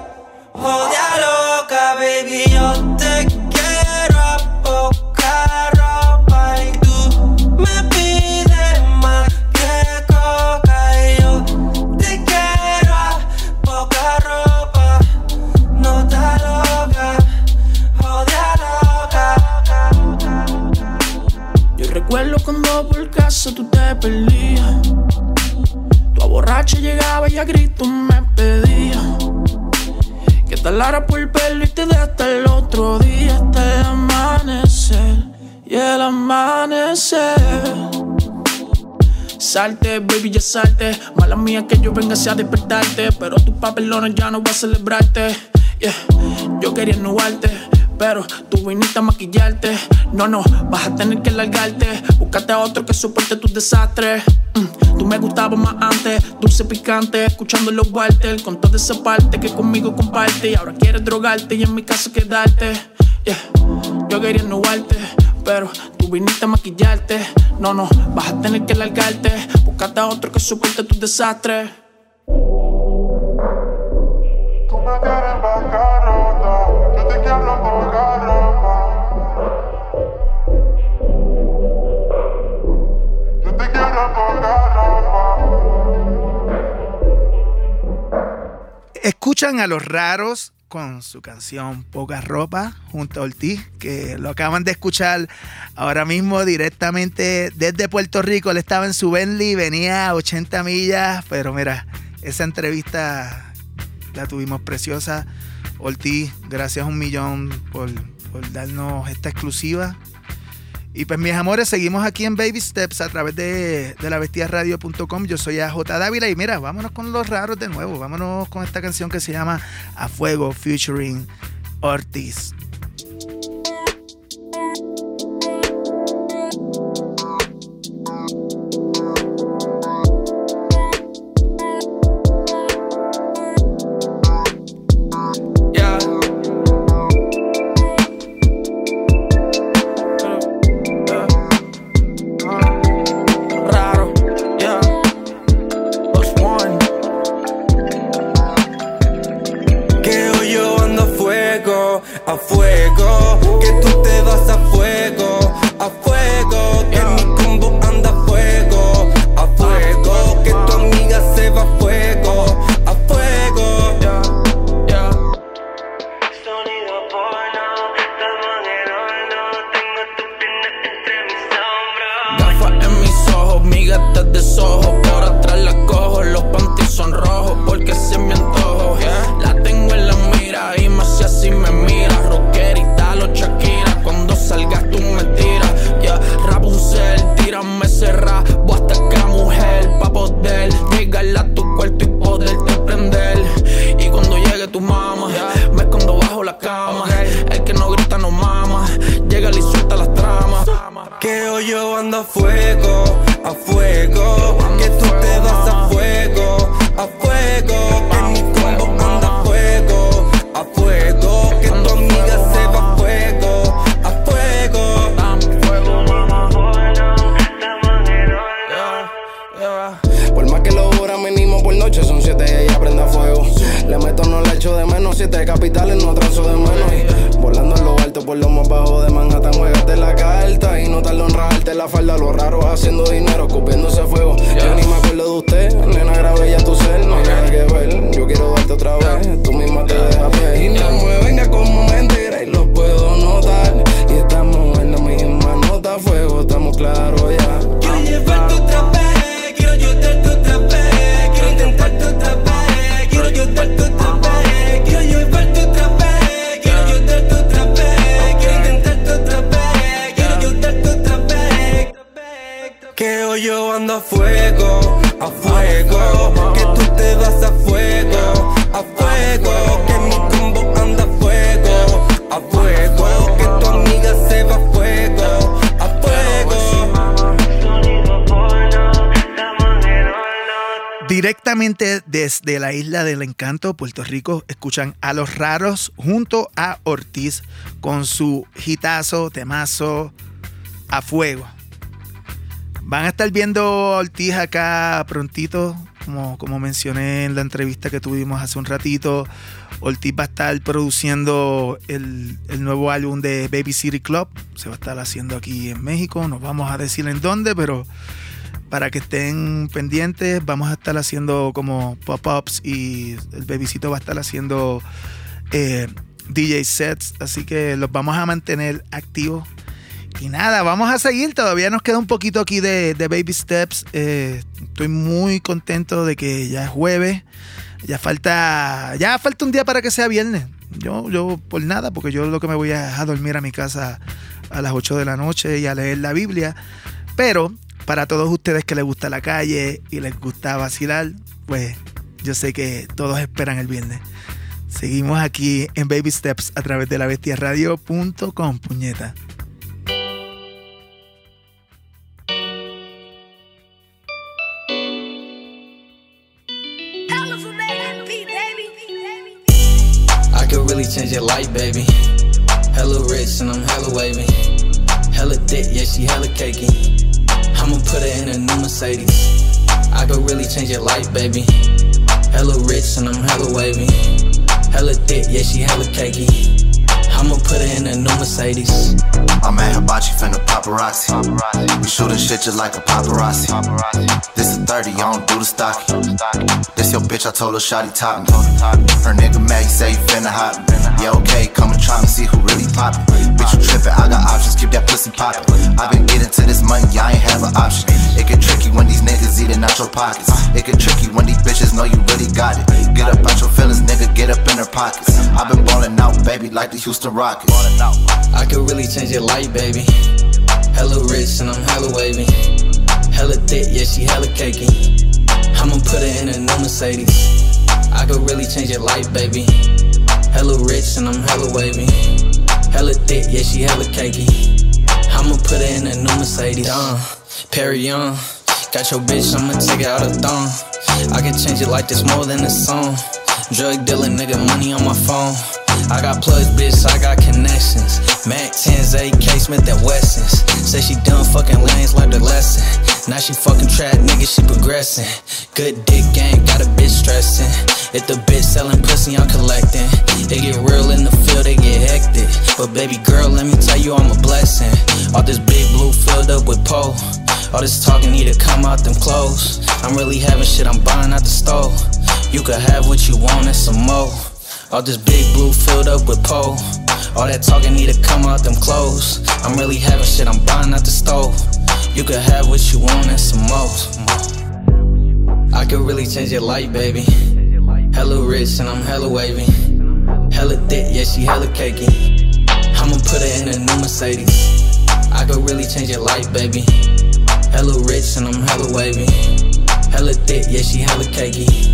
Jodia loca, baby, yo casa tú te perdías. Tu borracha llegaba y a gritos me pedía que te alara por el pelo y te dé hasta el otro día, hasta el amanecer y el amanecer. Salte, baby, ya salte. Mala mía que yo venga a despertarte. Pero tu papelona ya no va a celebrarte. Yeah. Yo quería anularte, pero tú viniste a maquillarte. No, no, vas a tener que largarte. Búscate a otro que soporte tus desastres. Mm, tú me gustabas más antes, dulce picante, escuchando los Walter. Con toda esa parte que conmigo comparte. Y ahora quieres drogarte y en mi caso quedarte. Yeah. Yo quería nubarte, pero tú viniste a maquillarte. No, no, vas a tener que largarte. Búscate a otro que soporte tus desastres. Tú me quieres Escuchan a los raros con su canción Poca Ropa junto a Ortiz, que lo acaban de escuchar ahora mismo directamente desde Puerto Rico. Él estaba en su Bentley, venía a 80 millas, pero mira, esa entrevista la tuvimos preciosa. Ortiz, gracias un millón por, darnos esta exclusiva. Y pues mis amores, seguimos aquí en Baby Steps a través de, de la. Yo soy AJ Dávila y mira, vámonos con los raros de nuevo. Vámonos con esta canción que se llama A Fuego featuring Ortiz. Desde la isla del encanto, Puerto Rico, escuchan a los raros junto a Ortiz con su hitazo, temazo, a fuego. Van a estar viendo a Ortiz acá prontito, como, como mencioné en la entrevista que tuvimos hace un ratito. Ortiz va a estar produciendo el, el nuevo álbum de Baby City Club. Se va a estar haciendo aquí en México. No vamos a decir en dónde, pero para que estén pendientes, vamos a estar haciendo como pop-ups y el Babycito va a estar haciendo eh, DJ sets. Así que los vamos a mantener activos. Y nada, vamos a seguir. Todavía nos queda un poquito aquí de, de Baby Steps. Eh, estoy muy contento de que ya es jueves. Ya falta, ya falta un día para que sea viernes. Yo, yo por nada, porque yo lo que me voy a, a dormir a mi casa a las 8 de la noche y a leer la Biblia. Pero para todos ustedes que les gusta la calle y les gusta vacilar, pues yo sé que todos esperan el viernes. Seguimos aquí en Baby Steps a través de la bestiaradio.com, puñeta. I could really change your life, baby. Hella rich and I'm hella wavy. Hella thick, yeah, she hella cakey. I'ma put her in a new Mercedes. I could really change your life, baby. Hella rich and I'm hella wavy. Hella thick, yeah, she hella cakey. I'ma put her in a new Mercedes. I'm at Hibachi finna paparazzi. We shooting shit just like a paparazzi. This is 30, I don't do the stocky. This your bitch, I told her shotty top me. Her nigga mad, he say he finna hop me. Yeah, okay, come and try me, see who really poppin'. Bitch, you trippin', I got options, keep that pussy poppin'. I been getting to this money, I ain't have an option. It get tricky when these niggas eating out your pockets. It get tricky when these bitches know you really got it. Get up out your feelings, nigga, get up in their pockets. I been ballin' out, baby, like the Houston Rockets. I could really change your life, baby. Hella rich and I'm hella wavy. Hella thick, yeah, she hella cakey. I'ma put her in a new Mercedes. I could really change your life, baby. Hella rich and I'm hella wavy. Hella thick, yeah, she hella cakey. I'ma put her in a new Mercedes. Done, Perry Young. Got your bitch, I'ma take it out of thong. I can change it like this more than a song. Drug dealer, nigga, money got plugs, bitch, I got connections. Mac 10s, AK, Smith and Wessons. Say she done fucking lanes, learned a lesson. Now she fucking trap, nigga, she progressing. Good dick game, got a bitch stressing. If the bitch selling pussy, I'm collecting. They get real in the field, they get hectic. But baby girl, let me tell you, I'm a blessing. All this big blue filled up with pole. All this talking need to come out them clothes. I'm really having shit, I'm buying out the store. You could have what you want and some more. All this big blue filled up with pole. All that talking need to come out them clothes. I'm really having shit, I'm buying out the stove. You can have what you want and some more. I could really change your life, baby. Hella rich and I'm hella wavy. Hella thick, yeah, she hella cakey. I'ma put her in a new Mercedes. I could really change your life, baby. Hella rich and I'm hella wavy. Hella thick, yeah, she hella cakey.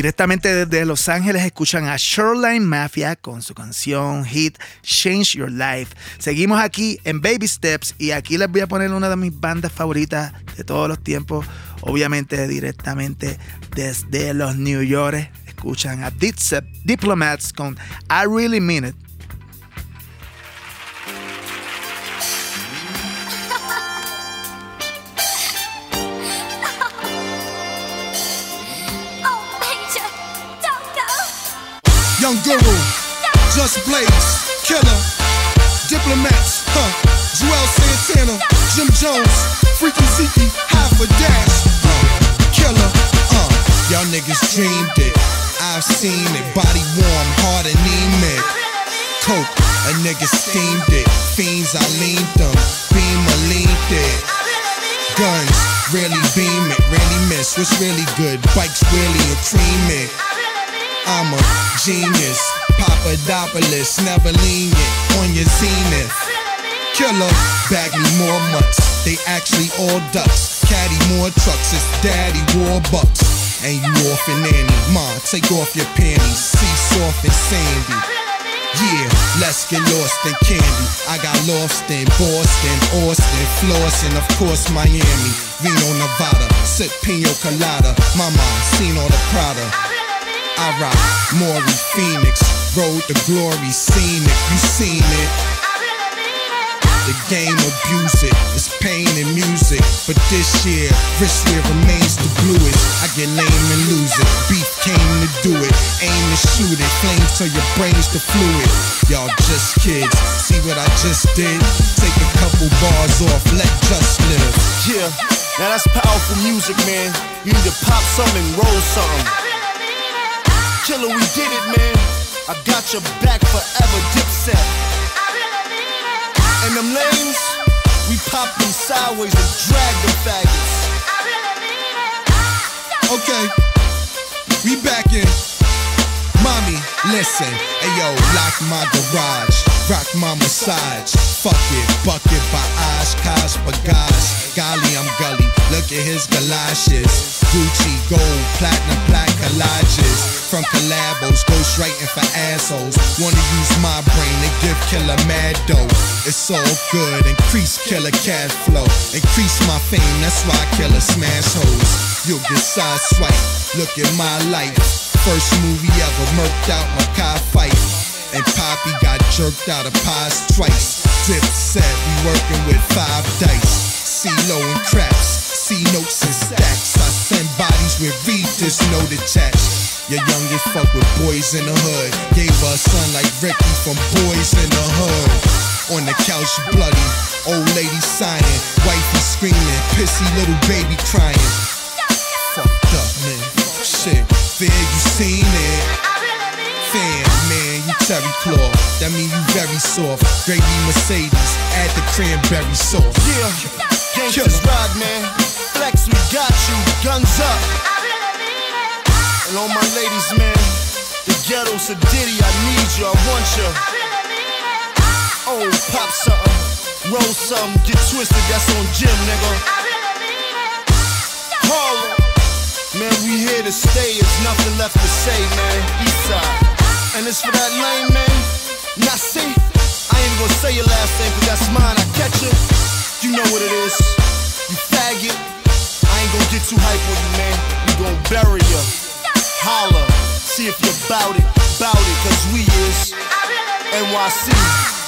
Directamente desde Los Ángeles escuchan a Shoreline Mafia con su canción hit Change Your Life. Seguimos aquí en Baby Steps y aquí les voy a poner una de mis bandas favoritas de todos los tiempos. Obviamente directamente desde los New York. Escuchan a Dipset Diplomats con I Really Mean It. Young Guru, Just Blaze, Killer, Diplomats, huh? Joel Santana, Jim Jones, Freaky Zeke, half a dash, uh, Killer, uh. Y'all niggas dreamed it, I've seen it. Body warm, heart anemic. Coke, a nigga steamed it. Fiends, I leaned them. Beam, I leaned it. Guns, really beam it, really miss. What's really good? Bikes, really a cream it. I'm a genius, Papadopoulos, never lean lenient on your zenith. Killer, bag me more mutts, they actually all ducks. Caddy more trucks, it's daddy war bucks. And you off and Annie, ma, take off your panties, see soft and sandy. Yeah, let's get lost in candy. I got lost in Boston, Austin, Flossin, of course Miami, Reno, Nevada, sip pina colada. Mama, seen all the Prada. I rock Maury Phoenix, road to glory, seen it, you seen it. The game abuse it. It's pain and music. But this year, wrist wear remains the bluest. I get lame and lose it. Beef came to do it. Aim to shoot it. Flames till your brain's the fluid. Y'all just kids. See what I just did? Take a couple bars off. Let just live. Yeah, now that's powerful music, man. You need to pop something, roll something. Killer, we did it, man. I got your back forever, dipset. And them lanes, we pop them sideways and drag the faggots. Okay, we back in. Mommy, listen. Ayo, lock my garage. Rock my massage. Fuck it, bucket by Oshkosh Bagash. Golly, I'm gully. Look at his galoshes. Gucci, gold, platinum, black collages. From collabos, ghostwriting for assholes. Wanna use my brain to give killer mad dough. It's all good. Increase killer cash flow. Increase my fame. That's why killer smash hoes. You'll get side swipe. Look at my life. First movie ever, murked out my car fight. And Poppy got jerked out of pies twice. Dip said we working with five dice. C-Lo and craps, C notes and stacks. I send bodies with read this note attached. Your youngest fuck with boys in the hood. Gave her a son like Ricky from Boys in the Hood. On the couch, bloody. Old lady signing. Wifey screaming. Pissy little baby crying. Fucked up, man. Shit. Fear you seen it. Fan, man, you terry claw. That mean you very soft. Gravy Mercedes, add the cranberry sauce. Yeah, gangsters ride, man. Flex, we got you. Guns up. And all my ladies, man. The ghetto's a ditty. I need you. I want you. Oh, pop something. Roll something. Get twisted. That's on Jim, nigga. Harlem. Man, we here to stay. There's nothing left to say, man. Eastside. And it's for that lane, man. Now see, I ain't gonna say your last name, cause that's mine. I catch it. You know what it is. You faggot. I ain't gonna get too hype on you, man. We gon' bury you. Holla. See if you're bout it. Bout it, cause we is NYC.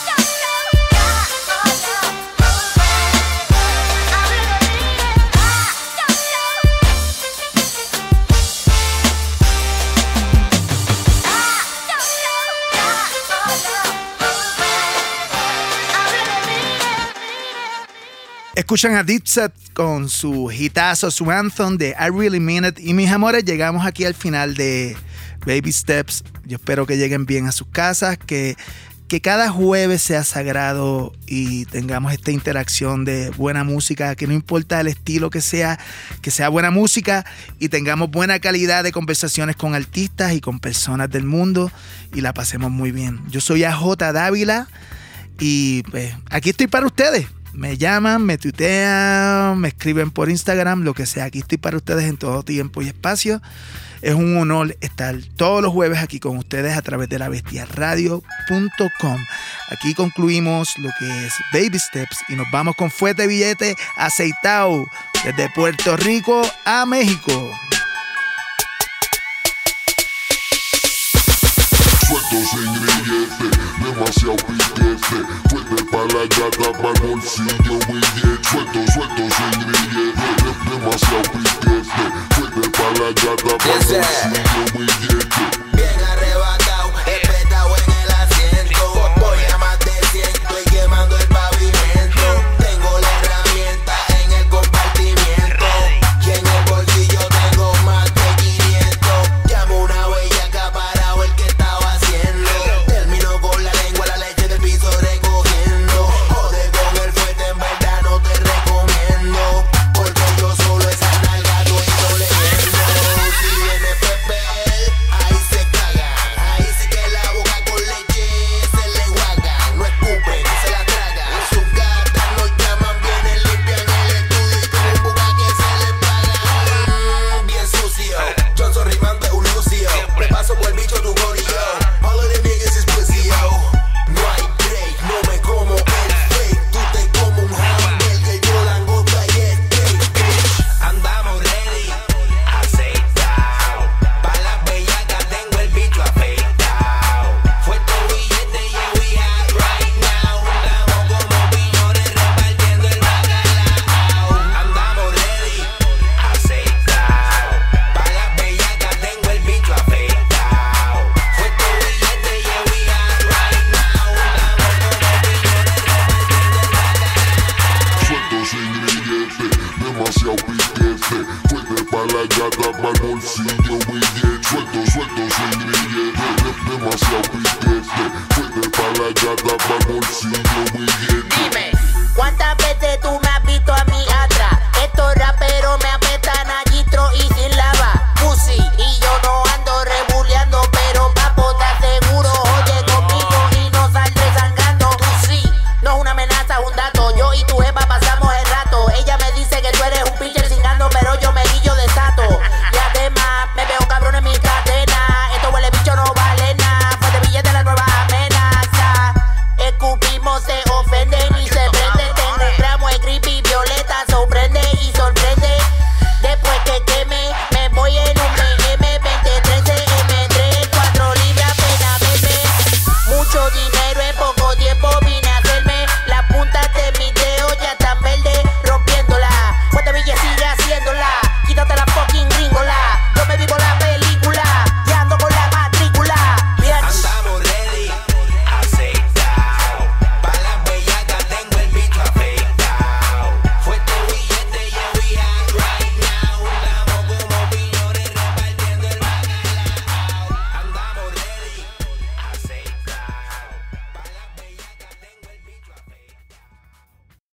Escuchan a Dipset con su hitazo, su anthem de I Really Mean It. Y mis amores, llegamos aquí al final de Baby Steps. Yo espero que lleguen bien a sus casas, que, que cada jueves sea sagrado y tengamos esta interacción de buena música, que no importa el estilo que sea, que sea buena música y tengamos buena calidad de conversaciones con artistas y con personas del mundo y la pasemos muy bien. Yo soy AJ Dávila y pues aquí estoy para ustedes. Me llaman, me tuitean, me escriben por Instagram, lo que sea. Aquí estoy para ustedes en todo tiempo y espacio. Es un honor estar todos los jueves aquí con ustedes a través de la bestiaradio.com. Aquí concluimos lo que es Baby Steps y nos vamos con fuerte billete aceitado desde Puerto Rico a México. Demasiado Fuerte pa' la gata, pa' el bolsillo billete Suelto, suelto sin grillete, de- demasiado piquete la gata, el bolsillo billete